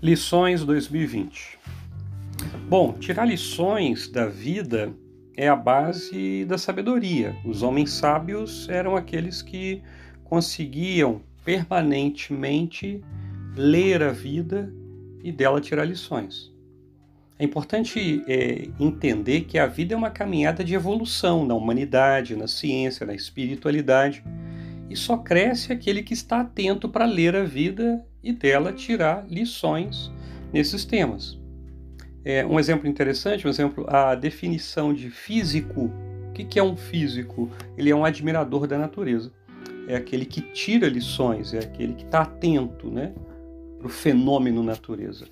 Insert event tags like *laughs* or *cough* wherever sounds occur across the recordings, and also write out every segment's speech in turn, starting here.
Lições 2020. Bom, tirar lições da vida é a base da sabedoria. Os homens sábios eram aqueles que conseguiam permanentemente ler a vida e dela tirar lições. É importante é, entender que a vida é uma caminhada de evolução na humanidade, na ciência, na espiritualidade. E só cresce aquele que está atento para ler a vida e dela tirar lições nesses temas. É, um exemplo interessante, um exemplo, a definição de físico. O que é um físico? Ele é um admirador da natureza. É aquele que tira lições, é aquele que está atento né, para o fenômeno natureza.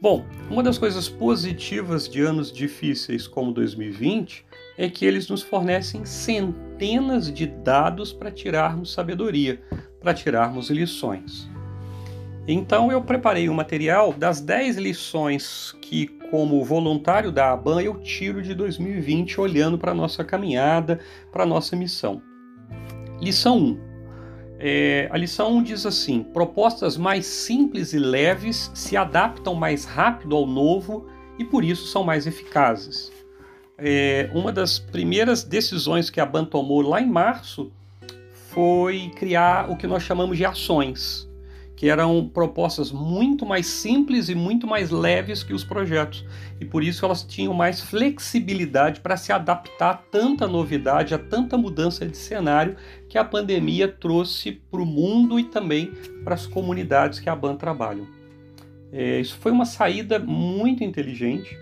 Bom, uma das coisas positivas de anos difíceis como 2020 é que eles nos fornecem centenas de dados para tirarmos sabedoria, para tirarmos lições. Então eu preparei um material das 10 lições que, como voluntário da ABAN, eu tiro de 2020 olhando para a nossa caminhada, para a nossa missão. Lição 1. É, a lição 1 diz assim: propostas mais simples e leves se adaptam mais rápido ao novo e por isso são mais eficazes. É, uma das primeiras decisões que a BAN tomou lá em março foi criar o que nós chamamos de ações, que eram propostas muito mais simples e muito mais leves que os projetos. E por isso elas tinham mais flexibilidade para se adaptar a tanta novidade, a tanta mudança de cenário que a pandemia trouxe para o mundo e também para as comunidades que a BAN trabalha. É, isso foi uma saída muito inteligente,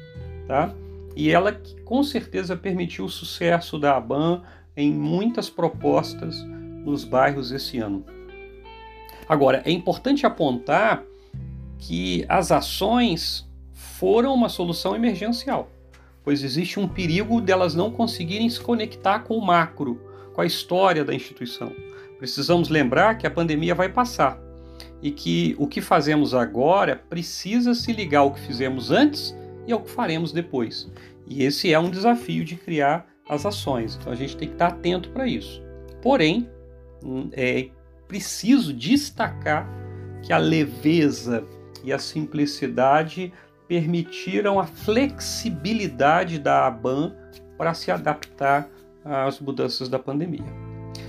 tá? E ela que com certeza permitiu o sucesso da ABAN em muitas propostas nos bairros esse ano. Agora, é importante apontar que as ações foram uma solução emergencial, pois existe um perigo delas não conseguirem se conectar com o macro, com a história da instituição. Precisamos lembrar que a pandemia vai passar e que o que fazemos agora precisa se ligar ao que fizemos antes e ao que faremos depois. E esse é um desafio de criar as ações. Então a gente tem que estar atento para isso. Porém, hum, é preciso destacar que a leveza e a simplicidade permitiram a flexibilidade da ABAN para se adaptar às mudanças da pandemia.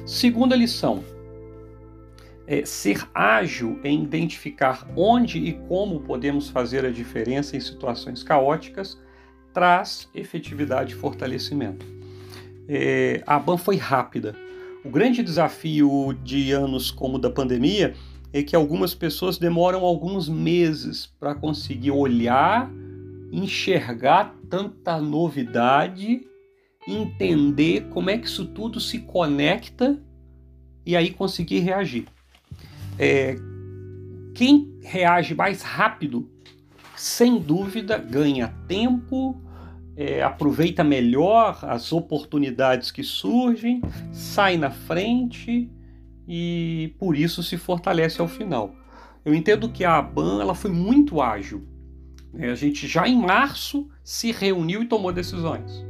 Segunda lição: é ser ágil em identificar onde e como podemos fazer a diferença em situações caóticas traz efetividade e fortalecimento. É, a ABAN foi rápida. O grande desafio de anos como o da pandemia é que algumas pessoas demoram alguns meses para conseguir olhar, enxergar tanta novidade, entender como é que isso tudo se conecta e aí conseguir reagir. É, quem reage mais rápido, sem dúvida, ganha tempo, é, aproveita melhor as oportunidades que surgem, sai na frente e por isso se fortalece ao final. Eu entendo que a ABAN ela foi muito ágil. Né? A gente já em março se reuniu e tomou decisões.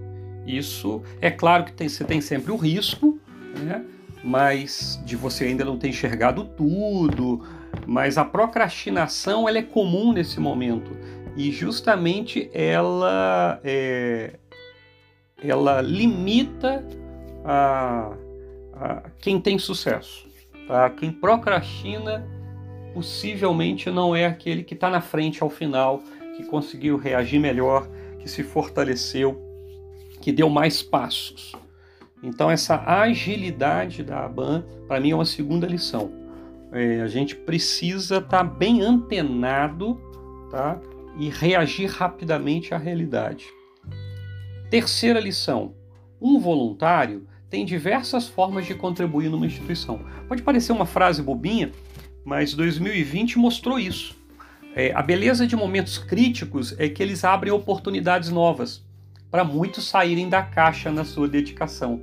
Isso é claro que tem, você tem sempre o risco, né? mas de você ainda não ter enxergado tudo. Mas a procrastinação ela é comum nesse momento e justamente ela é, ela limita a, a quem tem sucesso. Tá? Quem procrastina possivelmente não é aquele que está na frente ao final, que conseguiu reagir melhor, que se fortaleceu, que deu mais passos. Então essa agilidade da ABAN, para mim, é uma segunda lição. É, a gente precisa estar tá bem antenado tá? E reagir rapidamente à realidade. Terceira lição: um voluntário tem diversas formas de contribuir numa instituição. Pode parecer uma frase bobinha, mas 2020 mostrou isso. É, a beleza de momentos críticos é que eles abrem oportunidades novas para muitos saírem da caixa na sua dedicação.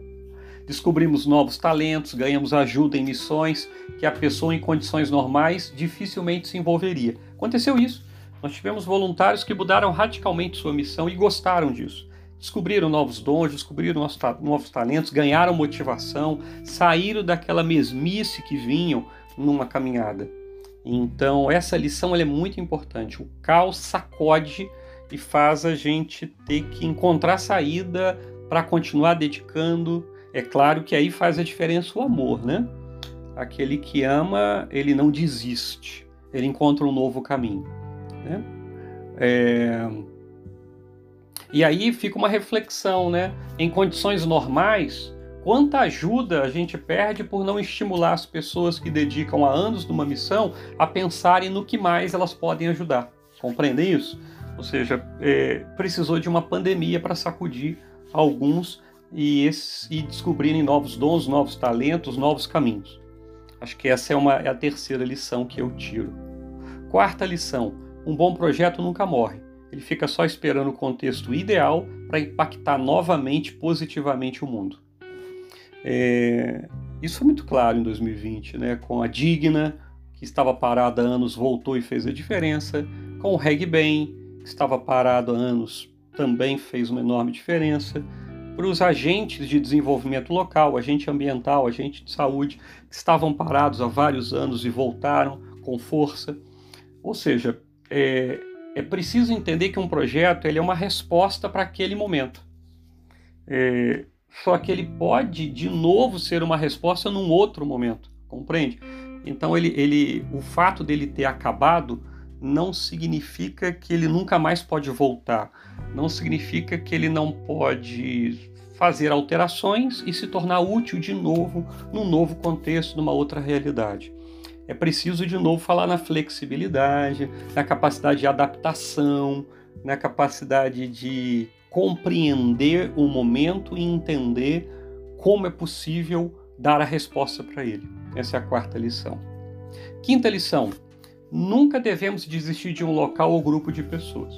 Descobrimos novos talentos, ganhamos ajuda em missões que a pessoa em condições normais dificilmente se envolveria. Aconteceu isso. Nós tivemos voluntários que mudaram radicalmente sua missão e gostaram disso. Descobriram novos dons, descobriram novos talentos, ganharam motivação, saíram daquela mesmice que vinham numa caminhada. Então, essa lição é muito importante. O caos sacode e faz a gente ter que encontrar saída para continuar dedicando. É claro que aí faz a diferença o amor, né? Aquele que ama, ele não desiste, ele encontra um novo caminho. Né? É... E aí fica uma reflexão, né? Em condições normais, quanta ajuda a gente perde por não estimular as pessoas que dedicam há anos numa missão a pensarem no que mais elas podem ajudar. Compreendem isso? Ou seja, é, precisou de uma pandemia para sacudir alguns e, esse, e, descobrirem novos dons, novos talentos, novos caminhos. Acho que essa é, uma, é a terceira lição que eu tiro. Quarta lição: um bom projeto nunca morre. Ele fica só esperando o contexto ideal para impactar novamente positivamente o mundo. É, isso foi muito claro em 2020, né? com a Digna, que estava parada há anos, voltou e fez a diferença, com o Reg Bem, que estava parado há anos, também fez uma enorme diferença, para os agentes de desenvolvimento local, agente ambiental, agente de saúde, que estavam parados há vários anos e voltaram com força. Ou seja, é, é preciso entender que um projeto ele é uma resposta para aquele momento. É, só que ele pode de novo ser uma resposta num outro momento, compreende? Então ele, ele, o fato dele ter acabado não significa que ele nunca mais pode voltar, não significa que ele não pode fazer alterações e se tornar útil de novo num novo contexto, numa outra realidade é preciso de novo falar na flexibilidade, na capacidade de adaptação, na capacidade de compreender o momento e entender como é possível dar a resposta para ele. Essa é a quarta lição. Quinta lição: nunca devemos desistir de um local ou grupo de pessoas.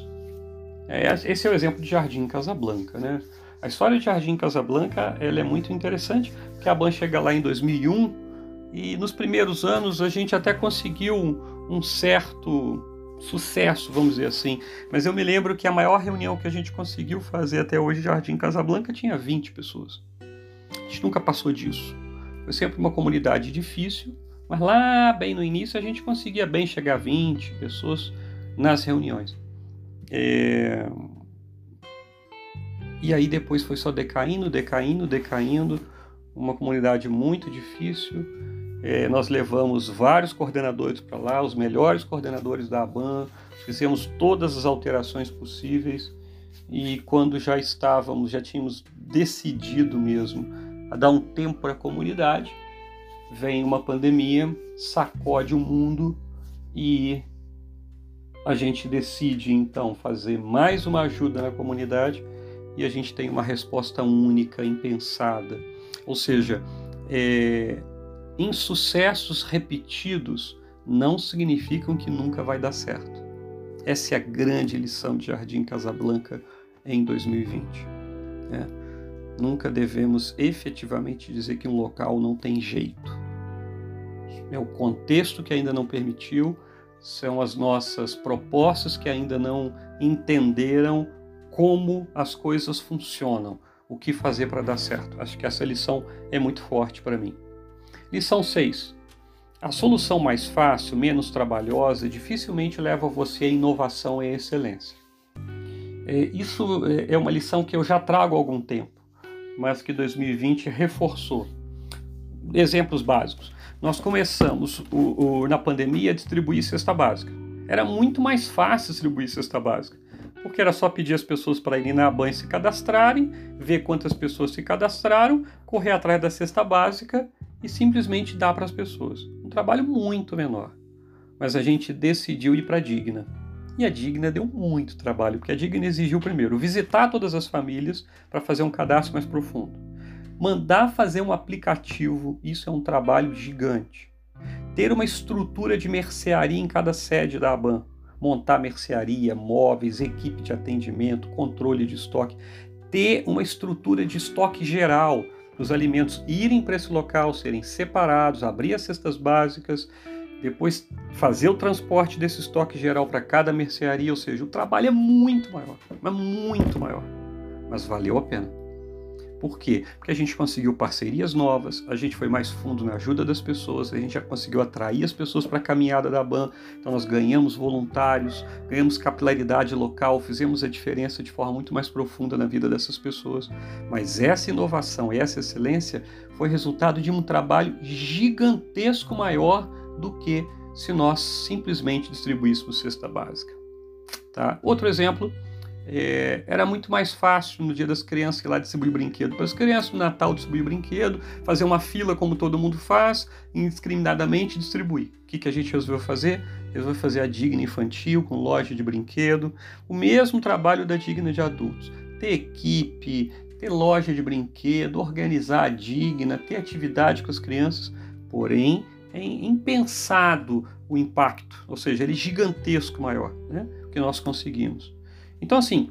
É, esse é o exemplo de Jardim Casablanca, né? A história de Jardim Casablanca ela é muito interessante, porque a Ban chega lá em 2001 e nos primeiros anos a gente até conseguiu um, certo sucesso, vamos dizer assim. Mas eu me lembro que a maior reunião que a gente conseguiu fazer até hoje, Jardim Casablanca, tinha 20 pessoas. A gente nunca passou disso. Foi sempre uma comunidade difícil, mas lá bem no início a gente conseguia bem chegar a 20 pessoas nas reuniões. É... E aí depois foi só decaindo, decaindo, decaindo. Uma comunidade muito difícil é, nós levamos vários coordenadores para lá, os melhores coordenadores da ABAN, fizemos todas as alterações possíveis e quando já estávamos, já tínhamos decidido mesmo a dar um tempo para a comunidade, vem uma pandemia, sacode o mundo e a gente decide então fazer mais uma ajuda na comunidade e a gente tem uma resposta única, impensada. Ou seja, é, insucessos repetidos não significam que nunca vai dar certo. Essa é a grande lição de Jardim Casablanca em 2020. É. Nunca devemos efetivamente dizer que um local não tem jeito. É o contexto que ainda não permitiu, são as nossas propostas que ainda não entenderam como as coisas funcionam, o que fazer para dar certo. Acho que essa lição é muito forte para mim. Lição 6. A solução mais fácil, menos trabalhosa, dificilmente leva você à inovação e à excelência. É, isso é, é uma lição que eu já trago há algum tempo, mas que 2020 reforçou. Exemplos básicos. Nós começamos o, o, na pandemia a distribuir cesta básica. Era muito mais fácil distribuir cesta básica, porque era só pedir as pessoas para irem na banha se cadastrarem, ver quantas pessoas se cadastraram, correr atrás da cesta básica e simplesmente dar para as pessoas. Um trabalho muito menor. Mas a gente decidiu ir para a Digna. E a Digna deu muito trabalho, porque a Digna exigiu primeiro visitar todas as famílias para fazer um cadastro mais profundo. Mandar fazer um aplicativo, isso é um trabalho gigante. Ter uma estrutura de mercearia em cada sede da ABAN. Montar mercearia, móveis, equipe de atendimento, controle de estoque. Ter uma estrutura de estoque geral, os alimentos irem para esse local, serem separados, abrir as cestas básicas, depois fazer o transporte desse estoque geral para cada mercearia, ou seja, o trabalho é muito maior, mas muito maior, mas valeu a pena. Por quê? Porque a gente conseguiu parcerias novas, a gente foi mais fundo na ajuda das pessoas, a gente já conseguiu atrair as pessoas para a caminhada da BAN, então nós ganhamos voluntários, ganhamos capilaridade local, fizemos a diferença de forma muito mais profunda na vida dessas pessoas. Mas essa inovação essa excelência foi resultado de um trabalho gigantesco maior do que se nós simplesmente distribuíssemos cesta básica. Tá? Outro exemplo é, era muito mais fácil no dia das crianças ir lá distribuir brinquedo para as crianças, no Natal distribuir brinquedo, fazer uma fila como todo mundo faz, indiscriminadamente distribuir. O que, que a gente resolveu fazer? Resolveu fazer a Digna Infantil com loja de brinquedo, o mesmo trabalho da Digna de adultos. Ter equipe, ter loja de brinquedo, organizar a Digna, ter atividade com as crianças, porém é impensado o impacto, ou seja, ele é gigantesco maior, né, que nós conseguimos. Então, assim,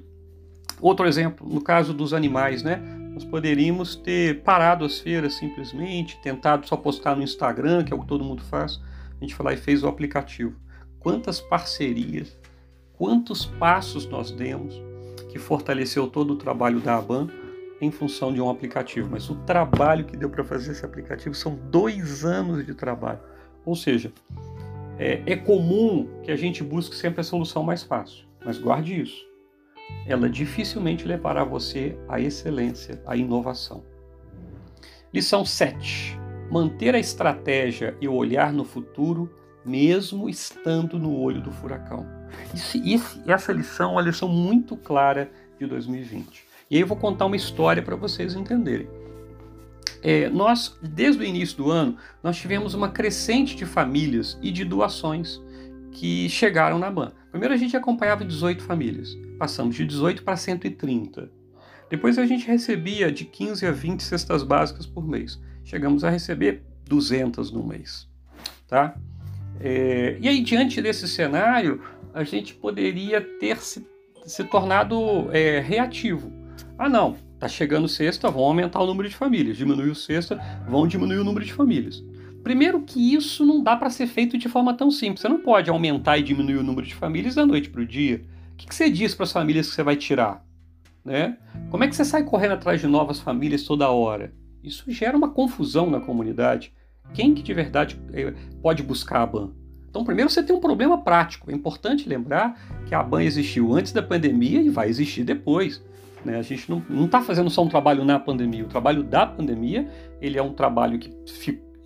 outro exemplo, no caso dos animais, né? Nós poderíamos ter parado as feiras simplesmente, tentado só postar no Instagram, que é o que todo mundo faz. A gente foi lá e fez o aplicativo. Quantas parcerias, quantos passos nós demos que fortaleceu todo o trabalho da ABAN em função de um aplicativo. Mas o trabalho que deu para fazer esse aplicativo são dois anos de trabalho. Ou seja, é, é comum que a gente busque sempre a solução mais fácil. Mas guarde isso ela dificilmente levará você à excelência, à inovação. Lição 7. Manter a estratégia e o olhar no futuro, mesmo estando no olho do furacão. Essa lição é uma lição muito clara de 2020. E aí eu vou contar uma história para vocês entenderem. É, nós, desde o início do ano, nós tivemos uma crescente de famílias e de doações que chegaram na BAN. Primeiro a gente acompanhava 18 famílias, passamos de 18 para 130. Depois a gente recebia de 15 a 20 cestas básicas por mês. Chegamos a receber 200 no mês. Tá? É, e aí, diante desse cenário, a gente poderia ter se, se tornado é, reativo. Ah, não, tá chegando sexta, vão aumentar o número de famílias. Diminuiu sexta, vão diminuir o número de famílias. Primeiro que isso não dá para ser feito de forma tão simples. Você não pode aumentar e diminuir o número de famílias da noite para o dia. O que, você diz para as famílias que você vai tirar? Né? Como é que você sai correndo atrás de novas famílias toda hora? Isso gera uma confusão na comunidade. Quem que de verdade eh, pode buscar a BAN? Então, primeiro você tem um problema prático. É importante lembrar que a BAN existiu antes da pandemia e vai existir depois. Né? A gente não está fazendo só um trabalho na pandemia. O trabalho da pandemia ele é um trabalho que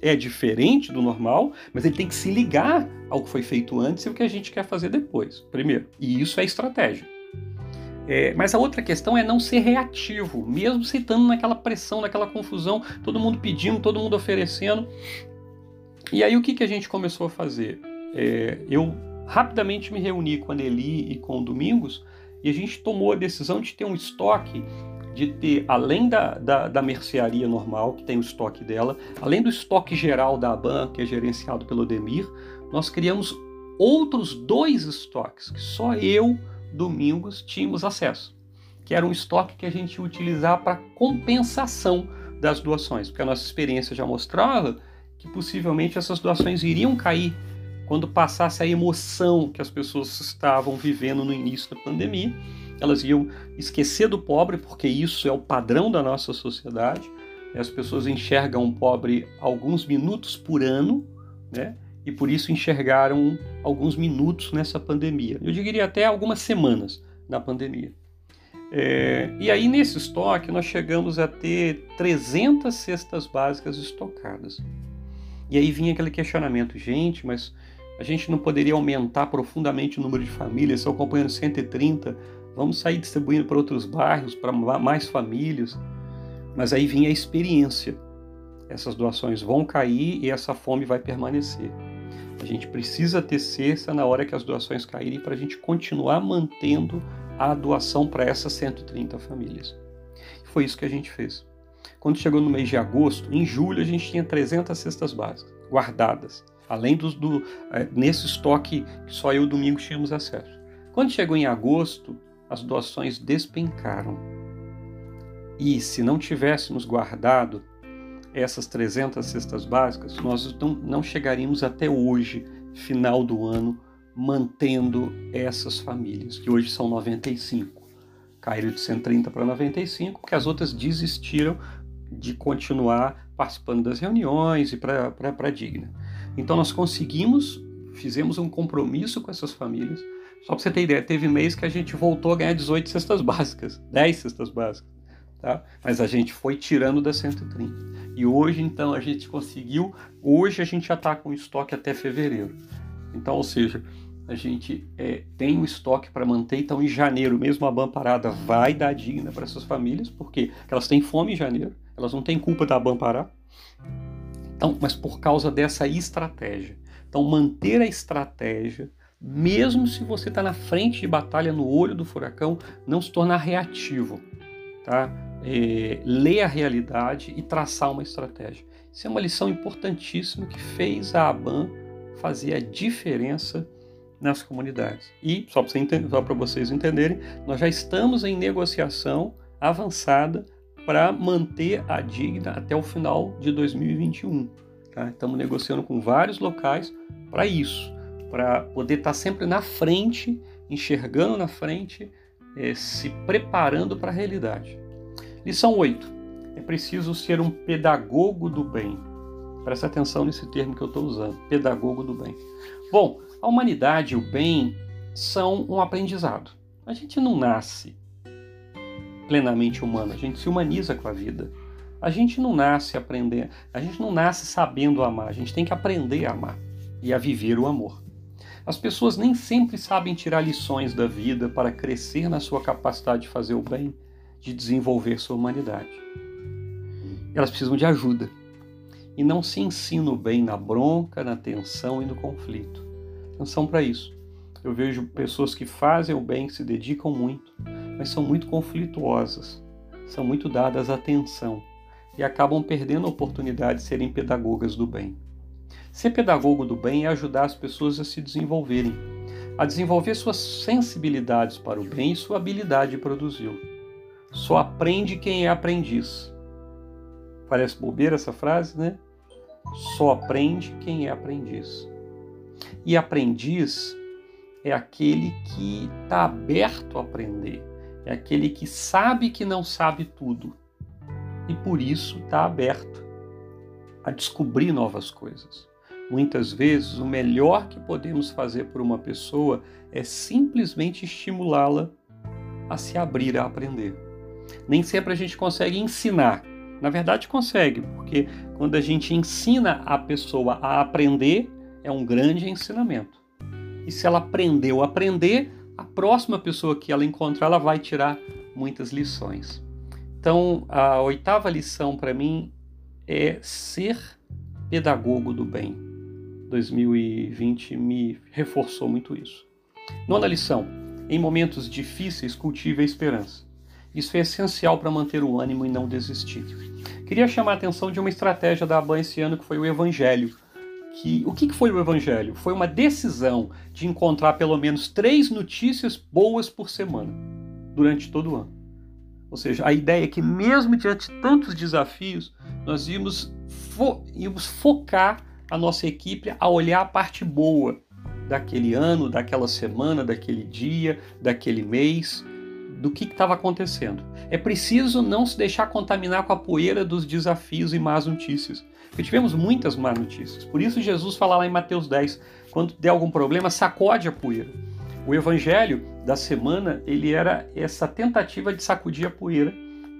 é diferente do normal, mas ele tem que se ligar ao que foi feito antes e o que a gente quer fazer depois, primeiro. E isso é estratégia. É, mas a outra questão é não ser reativo, mesmo se estando naquela pressão, naquela confusão, todo mundo pedindo, todo mundo oferecendo. E aí o que, que a gente começou a fazer? É, eu rapidamente me reuni com a Nelly e com o Domingos e a gente tomou a decisão de ter um estoque de ter, além da, da, da, mercearia normal, que tem o estoque dela, além do estoque geral da ABAN, que é gerenciado pelo Demir, nós criamos outros dois estoques que só eu, Domingos, tínhamos acesso, que era um estoque que a gente ia utilizar para compensação das doações, porque a nossa experiência já mostrava que possivelmente essas doações iriam cair quando passasse a emoção que as pessoas estavam vivendo no início da pandemia elas iam esquecer do pobre, porque isso é o padrão da nossa sociedade. As pessoas enxergam o pobre alguns minutos por ano, né? E por isso enxergaram alguns minutos nessa pandemia. Eu diria até algumas semanas na pandemia. É, e aí, nesse estoque, nós chegamos a ter 300 cestas básicas estocadas. E aí vinha aquele questionamento, gente, mas a gente não poderia aumentar profundamente o número de famílias, eu acompanhando 130, Vamos sair distribuindo para outros bairros, para mais famílias. Mas aí vinha a experiência. Essas doações vão cair e essa fome vai permanecer. A gente precisa ter cesta na hora que as doações caírem para a gente continuar mantendo a doação para essas 130 famílias. Foi isso que a gente fez. Quando chegou no mês de agosto, em julho a gente tinha 300 cestas básicas guardadas, além dos, do é, nesse estoque que só eu domingo tínhamos acesso. Quando chegou em agosto, as doações despencaram. E se não tivéssemos guardado essas 300 cestas básicas, nós não, chegaríamos até hoje, final do ano, mantendo essas famílias, que hoje são 95. caíram de 130 para 95, porque as outras desistiram de continuar participando das reuniões e para a Digna. Então nós conseguimos, fizemos um compromisso com essas famílias. Só para você ter ideia, teve mês que a gente voltou a ganhar 18 cestas básicas, *laughs* 10 cestas básicas. Tá? Mas a gente foi tirando das 130. E hoje, então, a gente conseguiu. Hoje a gente já está com estoque até fevereiro. Então, ou seja, a gente é, tem um estoque para manter. Então, em janeiro, mesmo a BAN parada vai dar digna para essas famílias, porque elas têm fome em janeiro, elas não têm culpa da BAN parar. Então, mas por causa dessa estratégia. Então, manter a estratégia, mesmo se você está na frente de batalha, no olho do furacão, não se tornar reativo. Tá? é, ler a realidade e traçar uma estratégia. Isso é uma lição importantíssima que fez a ABAN fazer a diferença nas comunidades. E, só para vocês entenderem, nós já estamos em negociação avançada para manter a Digna até o final de 2021. Tá? Estamos negociando com vários locais para isso, para poder estar tá sempre na frente, enxergando na frente, é, se preparando para a realidade. Lição 8. É preciso ser um pedagogo do bem. Presta atenção nesse termo que eu estou usando, pedagogo do bem. Bom, a humanidade e o bem são um aprendizado. A gente não nasce plenamente humano, a gente se humaniza com a vida. A gente não nasce aprendendo, a gente não nasce sabendo amar, a gente tem que aprender a amar e a viver o amor. As pessoas nem sempre sabem tirar lições da vida para crescer na sua capacidade de fazer o bem de desenvolver sua humanidade. Elas precisam de ajuda. E não se ensina o bem na bronca, na tensão e no conflito. Atenção para isso. Eu vejo pessoas que fazem o bem, que se dedicam muito, mas são muito conflituosas, são muito dadas à tensão e acabam perdendo a oportunidade de serem pedagogas do bem. Ser pedagogo do bem é ajudar as pessoas a se desenvolverem, a desenvolver suas sensibilidades para o bem e sua habilidade de produzi-lo. Só aprende quem é aprendiz. Parece bobeira essa frase, né? Só aprende quem é aprendiz. E aprendiz é aquele que está aberto a aprender, é aquele que sabe que não sabe tudo e por isso está aberto a descobrir novas coisas. Muitas vezes, o melhor que podemos fazer por uma pessoa é simplesmente estimulá-la a se abrir a aprender. Nem sempre a gente consegue ensinar. Na verdade, consegue, porque quando a gente ensina a pessoa a aprender, é um grande ensinamento. E se ela aprendeu a aprender, a próxima pessoa que ela encontrar, ela vai tirar muitas lições. Então, a oitava lição para mim é ser pedagogo do bem. 2020 me reforçou muito isso. Nona lição: em momentos difíceis, cultive a esperança. Isso é essencial para manter o ânimo e não desistir. Queria chamar a atenção de uma estratégia da ABAN esse ano que foi o Evangelho. Que, o que foi o Evangelho? Foi uma decisão de encontrar pelo menos três notícias boas por semana, durante todo o ano. Ou seja, a ideia é que, mesmo diante de tantos desafios, nós íamos, fo íamos focar a nossa equipe a olhar a parte boa daquele ano, daquela semana, daquele dia, daquele mês do que estava acontecendo. É preciso não se deixar contaminar com a poeira dos desafios e más notícias. Porque tivemos muitas más notícias. Por isso Jesus fala lá em Mateus 10, quando der algum problema, sacode a poeira. O evangelho da semana, ele era essa tentativa de sacudir a poeira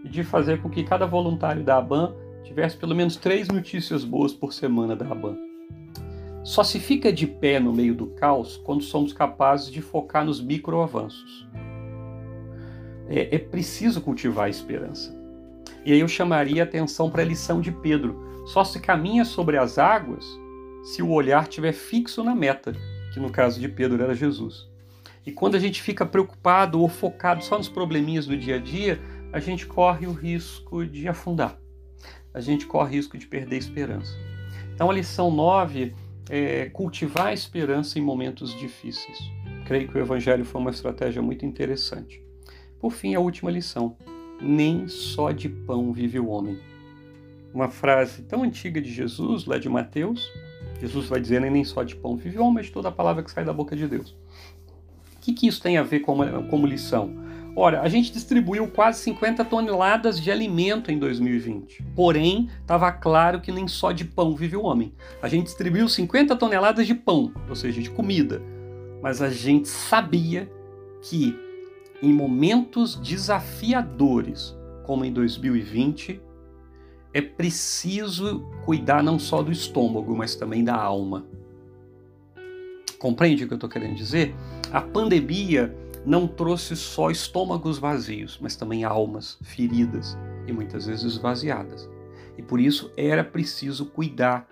e de fazer com que cada voluntário da ABAN tivesse pelo menos três notícias boas por semana da ABAN. Só se fica de pé no meio do caos quando somos capazes de focar nos microavanços é, é preciso cultivar a esperança. E aí eu chamaria a atenção para a lição de Pedro. Só se caminha sobre as águas se o olhar estiver fixo na meta, que no caso de Pedro era Jesus. E quando a gente fica preocupado ou focado só nos probleminhas do dia a dia, a gente corre o risco de afundar. A gente corre risco de perder a esperança. Então a lição 9 é cultivar a esperança em momentos difíceis. Creio que o Evangelho foi uma estratégia muito interessante. Por fim, a última lição: nem só de pão vive o homem. Uma frase tão antiga de Jesus, lá de Mateus, Jesus vai dizer nem só de pão vive o homem, mas de toda a palavra que sai da boca de Deus. O que, que isso tem a ver como, como lição? Ora, a gente distribuiu quase 50 toneladas de alimento em 2020. Porém, estava claro que nem só de pão vive o homem. A gente distribuiu 50 toneladas de pão, ou seja, de comida. Mas a gente sabia que em momentos desafiadores, como em 2020, é preciso cuidar não só do estômago, mas também da alma. Compreende o que eu estou querendo dizer? A pandemia não trouxe só estômagos vazios, mas também almas feridas e muitas vezes esvaziadas. E por isso era preciso cuidar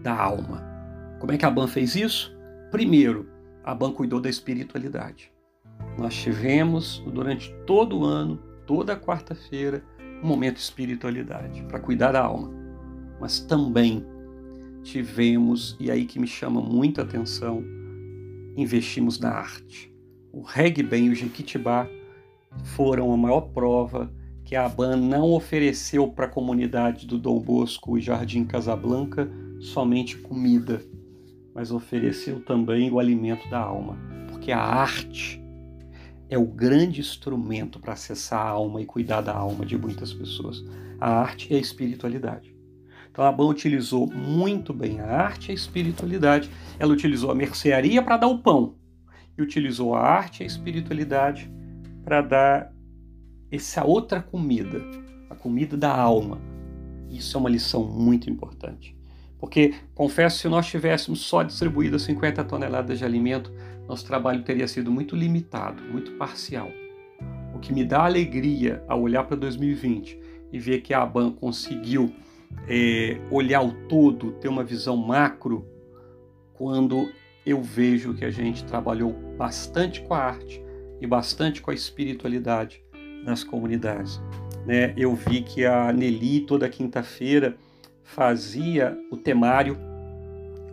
da alma. Como é que a Ban fez isso? Primeiro, a Ban cuidou da espiritualidade. Nós tivemos durante todo o ano, toda quarta-feira, um momento de espiritualidade para cuidar da alma. Mas também tivemos, e aí que me chama muita atenção, investimos na arte. O reggae e o Jequitibá foram a maior prova que a ABAN não ofereceu para a comunidade do Dom Bosco e Jardim Casablanca somente comida, mas ofereceu também o alimento da alma, porque a arte é o grande instrumento para acessar a alma e cuidar da alma de muitas pessoas. A arte e a espiritualidade. Então a Ban utilizou muito bem a arte e a espiritualidade. Ela utilizou a mercearia para dar o pão e utilizou a arte e a espiritualidade para dar essa outra comida, a comida da alma. Isso é uma lição muito importante. Porque, confesso, se nós tivéssemos só distribuído 50 toneladas de alimento, nosso trabalho teria sido muito limitado, muito parcial. O que me dá alegria ao olhar para 2020 e ver que a ABAN conseguiu é, olhar o todo, ter uma visão macro, quando eu vejo que a gente trabalhou bastante com a arte e bastante com a espiritualidade nas comunidades. Né? Eu vi que a Nelly toda quinta-feira fazia o temário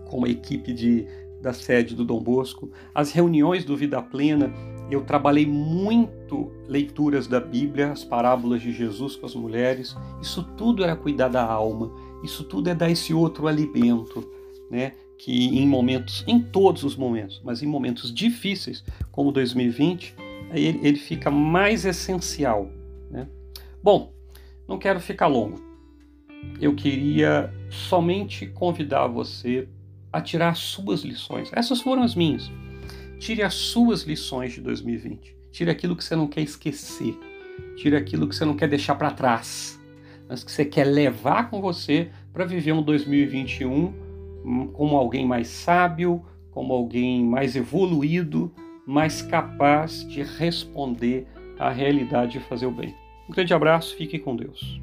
com a equipe de, da sede do Dom Bosco. As reuniões do Vida Plena, eu trabalhei muito leituras da Bíblia, as parábolas de Jesus com as mulheres. Isso tudo era cuidar da alma, isso tudo é dar esse outro alimento, né? Que em momentos, em todos os momentos, mas em momentos difíceis, como 2020, ele, ele fica mais essencial. Né? Bom, não quero ficar longo. Eu queria somente convidar você a tirar as suas lições. Essas foram as minhas. Tire as suas lições de 2020. Tire aquilo que você não quer esquecer. Tire aquilo que você não quer deixar para trás, mas que você quer levar com você para viver um 2021 hum, como alguém mais sábio, como alguém mais evoluído, mais capaz de responder à realidade e fazer o bem. Um grande abraço, fique com Deus.